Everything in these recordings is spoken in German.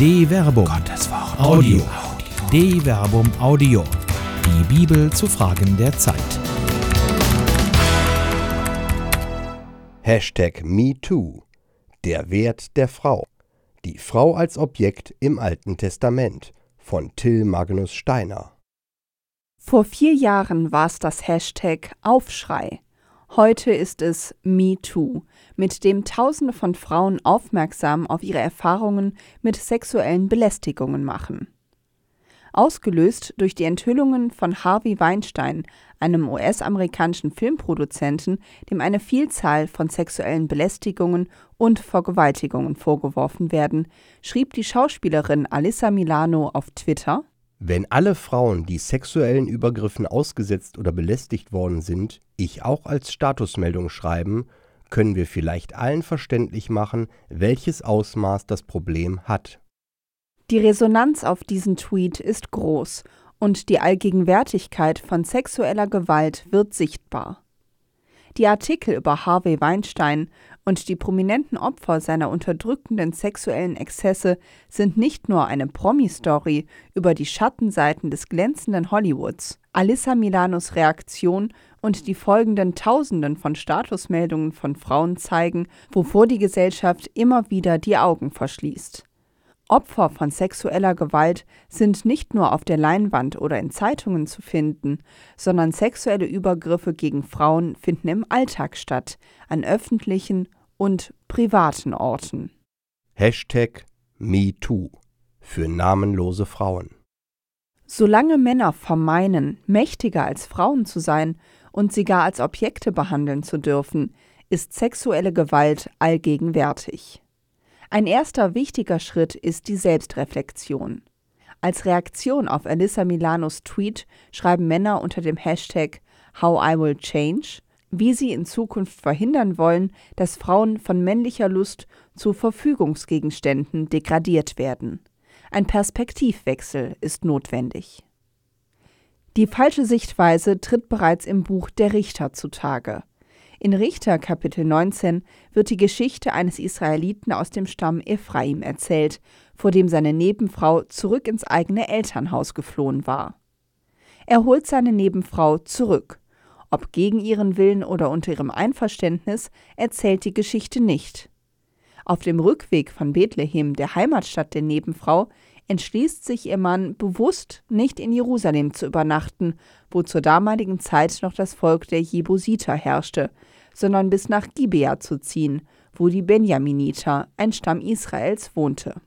De Verbum. Gottes Wort. Audio. De Verbum Audio. Die Bibel zu Fragen der Zeit. Hashtag MeToo. Der Wert der Frau. Die Frau als Objekt im Alten Testament von Till Magnus Steiner. Vor vier Jahren war es das Hashtag Aufschrei. Heute ist es MeToo, mit dem Tausende von Frauen aufmerksam auf ihre Erfahrungen mit sexuellen Belästigungen machen. Ausgelöst durch die Enthüllungen von Harvey Weinstein, einem US-amerikanischen Filmproduzenten, dem eine Vielzahl von sexuellen Belästigungen und Vergewaltigungen vorgeworfen werden, schrieb die Schauspielerin Alyssa Milano auf Twitter wenn alle Frauen, die sexuellen Übergriffen ausgesetzt oder belästigt worden sind, ich auch als Statusmeldung schreiben, können wir vielleicht allen verständlich machen, welches Ausmaß das Problem hat. Die Resonanz auf diesen Tweet ist groß und die Allgegenwärtigkeit von sexueller Gewalt wird sichtbar. Die Artikel über Harvey Weinstein und die prominenten Opfer seiner unterdrückenden sexuellen Exzesse sind nicht nur eine Promi-Story über die Schattenseiten des glänzenden Hollywoods. Alyssa Milanos Reaktion und die folgenden Tausenden von Statusmeldungen von Frauen zeigen, wovor die Gesellschaft immer wieder die Augen verschließt. Opfer von sexueller Gewalt sind nicht nur auf der Leinwand oder in Zeitungen zu finden, sondern sexuelle Übergriffe gegen Frauen finden im Alltag statt, an öffentlichen und privaten Orten. Hashtag MeToo für namenlose Frauen. Solange Männer vermeinen, mächtiger als Frauen zu sein und sie gar als Objekte behandeln zu dürfen, ist sexuelle Gewalt allgegenwärtig. Ein erster wichtiger Schritt ist die Selbstreflexion. Als Reaktion auf Alyssa Milanos Tweet schreiben Männer unter dem Hashtag How I Will Change, wie sie in Zukunft verhindern wollen, dass Frauen von männlicher Lust zu Verfügungsgegenständen degradiert werden. Ein Perspektivwechsel ist notwendig. Die falsche Sichtweise tritt bereits im Buch Der Richter zutage. In Richter Kapitel 19 wird die Geschichte eines Israeliten aus dem Stamm Ephraim erzählt, vor dem seine Nebenfrau zurück ins eigene Elternhaus geflohen war. Er holt seine Nebenfrau zurück. Ob gegen ihren Willen oder unter ihrem Einverständnis, erzählt die Geschichte nicht. Auf dem Rückweg von Bethlehem, der Heimatstadt der Nebenfrau, entschließt sich ihr Mann bewusst, nicht in Jerusalem zu übernachten, wo zur damaligen Zeit noch das Volk der Jebusiter herrschte, sondern bis nach Gibea zu ziehen, wo die Benjaminiter, ein Stamm Israels, wohnte.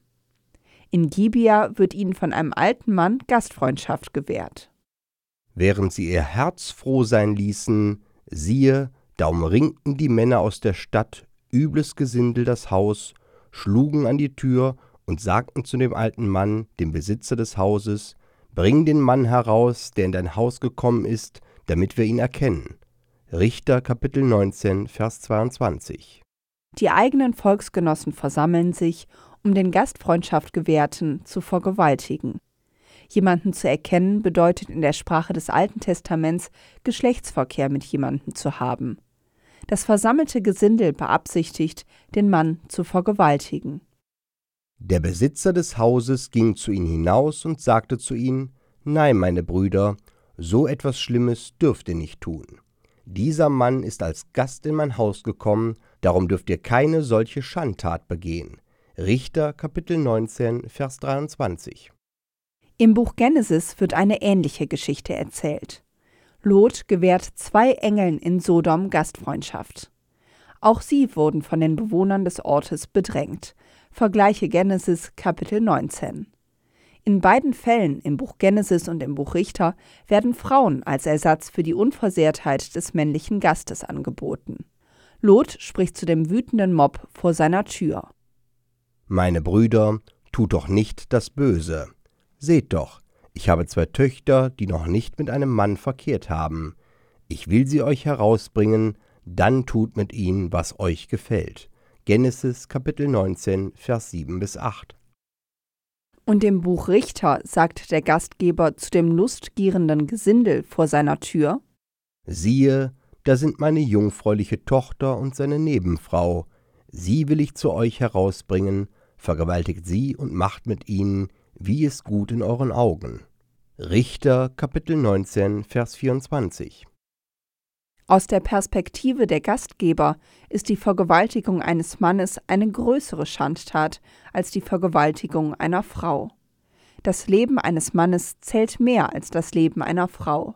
In Gibea wird ihnen von einem alten Mann Gastfreundschaft gewährt. Während sie ihr Herz froh sein ließen, siehe, da umringten die Männer aus der Stadt übles Gesindel das Haus, schlugen an die Tür und sagten zu dem alten Mann, dem Besitzer des Hauses, Bring den Mann heraus, der in dein Haus gekommen ist, damit wir ihn erkennen. Richter Kapitel 19, Vers 22. Die eigenen Volksgenossen versammeln sich, um den Gastfreundschaft gewährten zu vergewaltigen. Jemanden zu erkennen bedeutet in der Sprache des Alten Testaments Geschlechtsverkehr mit jemandem zu haben. Das versammelte Gesindel beabsichtigt, den Mann zu vergewaltigen. Der Besitzer des Hauses ging zu ihnen hinaus und sagte zu ihnen, Nein, meine Brüder, so etwas Schlimmes dürft ihr nicht tun. Dieser Mann ist als Gast in mein Haus gekommen, darum dürft ihr keine solche Schandtat begehen. Richter Kapitel 19, Vers 23. Im Buch Genesis wird eine ähnliche Geschichte erzählt. Lot gewährt zwei Engeln in Sodom Gastfreundschaft. Auch sie wurden von den Bewohnern des Ortes bedrängt. Vergleiche Genesis Kapitel 19. In beiden Fällen, im Buch Genesis und im Buch Richter, werden Frauen als Ersatz für die Unversehrtheit des männlichen Gastes angeboten. Lot spricht zu dem wütenden Mob vor seiner Tür. Meine Brüder, tut doch nicht das Böse. Seht doch, ich habe zwei Töchter, die noch nicht mit einem Mann verkehrt haben. Ich will sie euch herausbringen, dann tut mit ihnen, was euch gefällt. Genesis Kapitel 19, Vers 7 bis 8. Und im Buch Richter sagt der Gastgeber zu dem lustgierenden Gesindel vor seiner Tür: Siehe, da sind meine jungfräuliche Tochter und seine Nebenfrau. Sie will ich zu euch herausbringen. vergewaltigt sie und macht mit ihnen, wie es gut in euren Augen. Richter Kapitel 19, Vers 24. Aus der Perspektive der Gastgeber ist die Vergewaltigung eines Mannes eine größere Schandtat als die Vergewaltigung einer Frau. Das Leben eines Mannes zählt mehr als das Leben einer Frau.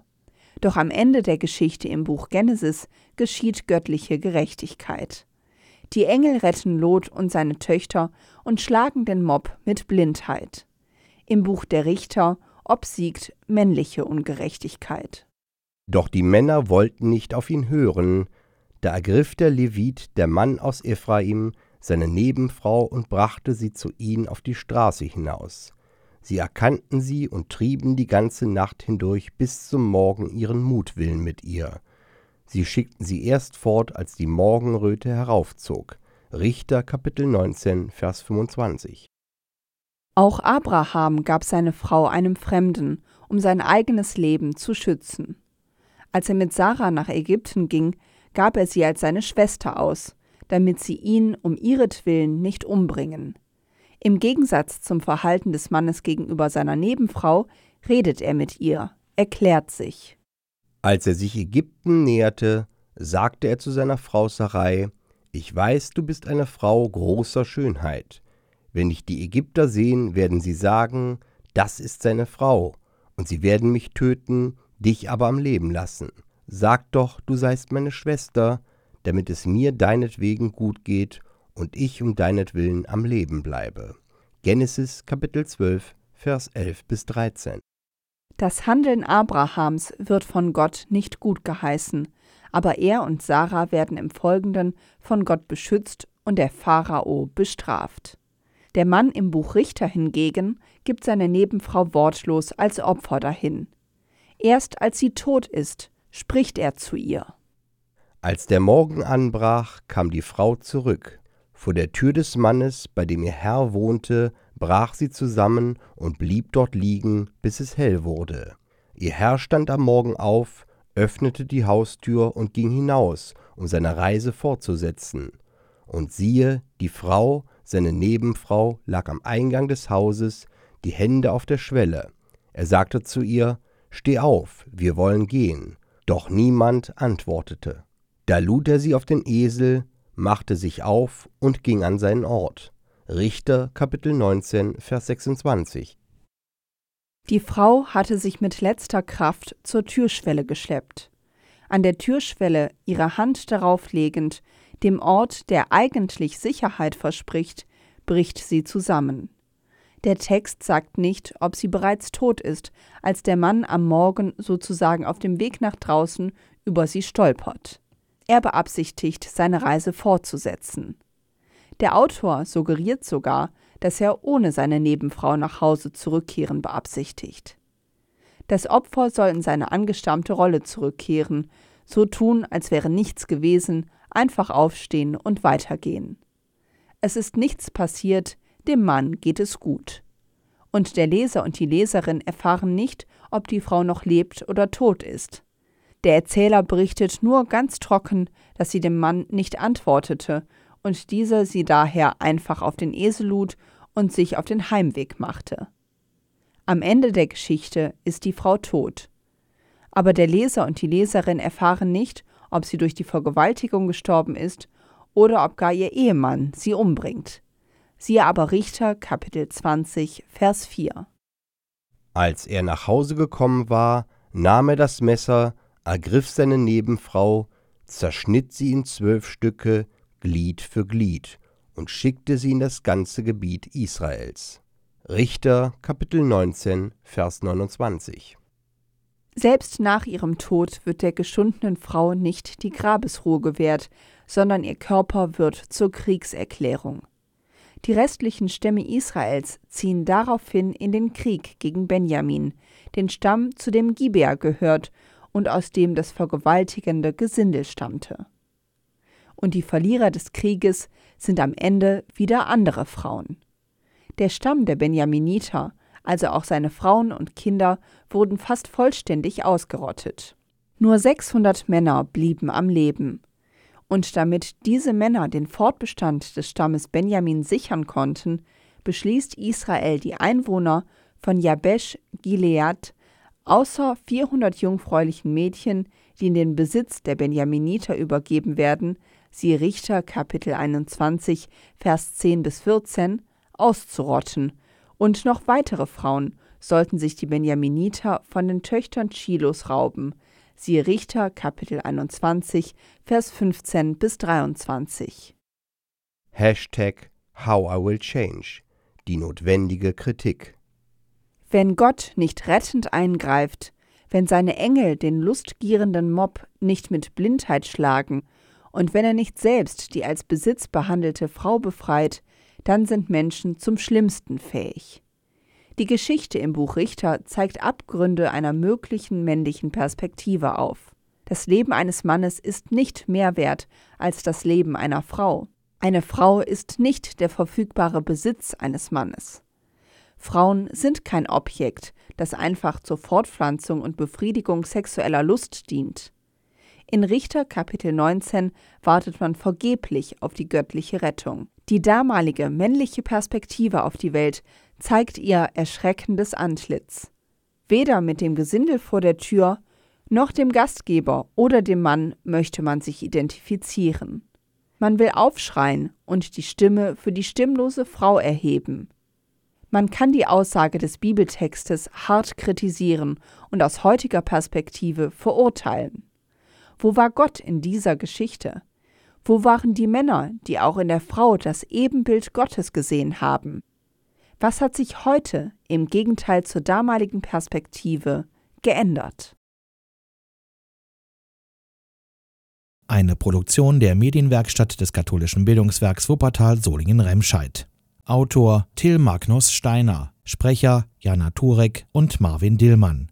Doch am Ende der Geschichte im Buch Genesis geschieht göttliche Gerechtigkeit. Die Engel retten Lot und seine Töchter und schlagen den Mob mit Blindheit. Im Buch der Richter obsiegt männliche Ungerechtigkeit. Doch die Männer wollten nicht auf ihn hören. Da ergriff der Levit, der Mann aus Ephraim, seine Nebenfrau und brachte sie zu ihnen auf die Straße hinaus. Sie erkannten sie und trieben die ganze Nacht hindurch bis zum Morgen ihren Mutwillen mit ihr. Sie schickten sie erst fort, als die Morgenröte heraufzog. Richter Kapitel 19, Vers 25. Auch Abraham gab seine Frau einem Fremden, um sein eigenes Leben zu schützen. Als er mit Sarah nach Ägypten ging, gab er sie als seine Schwester aus, damit sie ihn um ihretwillen nicht umbringen. Im Gegensatz zum Verhalten des Mannes gegenüber seiner Nebenfrau redet er mit ihr, erklärt sich. Als er sich Ägypten näherte, sagte er zu seiner Frau Sarai, Ich weiß, du bist eine Frau großer Schönheit. Wenn dich die Ägypter sehen, werden sie sagen, das ist seine Frau, und sie werden mich töten, dich aber am Leben lassen. Sag doch, du seist meine Schwester, damit es mir deinetwegen gut geht und ich um deinetwillen am Leben bleibe. Genesis Kapitel 12, Vers 11 bis 13. Das Handeln Abrahams wird von Gott nicht gut geheißen, aber er und Sarah werden im Folgenden von Gott beschützt und der Pharao bestraft. Der Mann im Buch Richter hingegen gibt seine Nebenfrau wortlos als Opfer dahin. Erst als sie tot ist, spricht er zu ihr. Als der Morgen anbrach, kam die Frau zurück. Vor der Tür des Mannes, bei dem ihr Herr wohnte, brach sie zusammen und blieb dort liegen, bis es hell wurde. Ihr Herr stand am Morgen auf, öffnete die Haustür und ging hinaus, um seine Reise fortzusetzen. Und siehe, die Frau, seine Nebenfrau, lag am Eingang des Hauses, die Hände auf der Schwelle. Er sagte zu ihr, Steh auf, wir wollen gehen. Doch niemand antwortete. Da lud er sie auf den Esel, machte sich auf und ging an seinen Ort. Richter Kapitel 19, Vers 26. Die Frau hatte sich mit letzter Kraft zur Türschwelle geschleppt. An der Türschwelle ihre Hand darauf legend, dem Ort, der eigentlich Sicherheit verspricht, bricht sie zusammen. Der Text sagt nicht, ob sie bereits tot ist, als der Mann am Morgen sozusagen auf dem Weg nach draußen über sie stolpert. Er beabsichtigt, seine Reise fortzusetzen. Der Autor suggeriert sogar, dass er ohne seine Nebenfrau nach Hause zurückkehren beabsichtigt. Das Opfer soll in seine angestammte Rolle zurückkehren, so tun, als wäre nichts gewesen, einfach aufstehen und weitergehen. Es ist nichts passiert, dem Mann geht es gut. Und der Leser und die Leserin erfahren nicht, ob die Frau noch lebt oder tot ist. Der Erzähler berichtet nur ganz trocken, dass sie dem Mann nicht antwortete und dieser sie daher einfach auf den Esel lud und sich auf den Heimweg machte. Am Ende der Geschichte ist die Frau tot. Aber der Leser und die Leserin erfahren nicht, ob sie durch die Vergewaltigung gestorben ist oder ob gar ihr Ehemann sie umbringt. Siehe aber Richter Kapitel 20, Vers 4. Als er nach Hause gekommen war, nahm er das Messer, ergriff seine Nebenfrau, zerschnitt sie in zwölf Stücke, Glied für Glied, und schickte sie in das ganze Gebiet Israels. Richter Kapitel 19, Vers 29. Selbst nach ihrem Tod wird der geschundenen Frau nicht die Grabesruhe gewährt, sondern ihr Körper wird zur Kriegserklärung. Die restlichen Stämme Israels ziehen daraufhin in den Krieg gegen Benjamin, den Stamm, zu dem Gibea gehört und aus dem das vergewaltigende Gesindel stammte. Und die Verlierer des Krieges sind am Ende wieder andere Frauen. Der Stamm der Benjaminiter, also auch seine Frauen und Kinder, wurden fast vollständig ausgerottet. Nur 600 Männer blieben am Leben, und damit diese Männer den Fortbestand des Stammes Benjamin sichern konnten, beschließt Israel die Einwohner von Jabesh Gilead außer 400 jungfräulichen Mädchen, die in den Besitz der Benjaminiter übergeben werden, siehe Richter Kapitel 21, Vers 10 bis 14, auszurotten, und noch weitere Frauen sollten sich die Benjaminiter von den Töchtern Chilos rauben, siehe Richter Kapitel 21, Vers 15 bis 23. Hashtag How I Will Change. Die notwendige Kritik. Wenn Gott nicht rettend eingreift, wenn seine Engel den lustgierenden Mob nicht mit Blindheit schlagen und wenn er nicht selbst die als Besitz behandelte Frau befreit, dann sind Menschen zum Schlimmsten fähig. Die Geschichte im Buch Richter zeigt Abgründe einer möglichen männlichen Perspektive auf. Das Leben eines Mannes ist nicht mehr wert als das Leben einer Frau. Eine Frau ist nicht der verfügbare Besitz eines Mannes. Frauen sind kein Objekt, das einfach zur Fortpflanzung und Befriedigung sexueller Lust dient. In Richter Kapitel 19 wartet man vergeblich auf die göttliche Rettung. Die damalige männliche Perspektive auf die Welt zeigt ihr erschreckendes Antlitz. Weder mit dem Gesindel vor der Tür, noch dem Gastgeber oder dem Mann möchte man sich identifizieren. Man will aufschreien und die Stimme für die stimmlose Frau erheben. Man kann die Aussage des Bibeltextes hart kritisieren und aus heutiger Perspektive verurteilen. Wo war Gott in dieser Geschichte? Wo waren die Männer, die auch in der Frau das Ebenbild Gottes gesehen haben? Was hat sich heute im Gegenteil zur damaligen Perspektive geändert? Eine Produktion der Medienwerkstatt des katholischen Bildungswerks Wuppertal Solingen-Remscheid. Autor Till Magnus Steiner, Sprecher Jana Turek und Marvin Dillmann.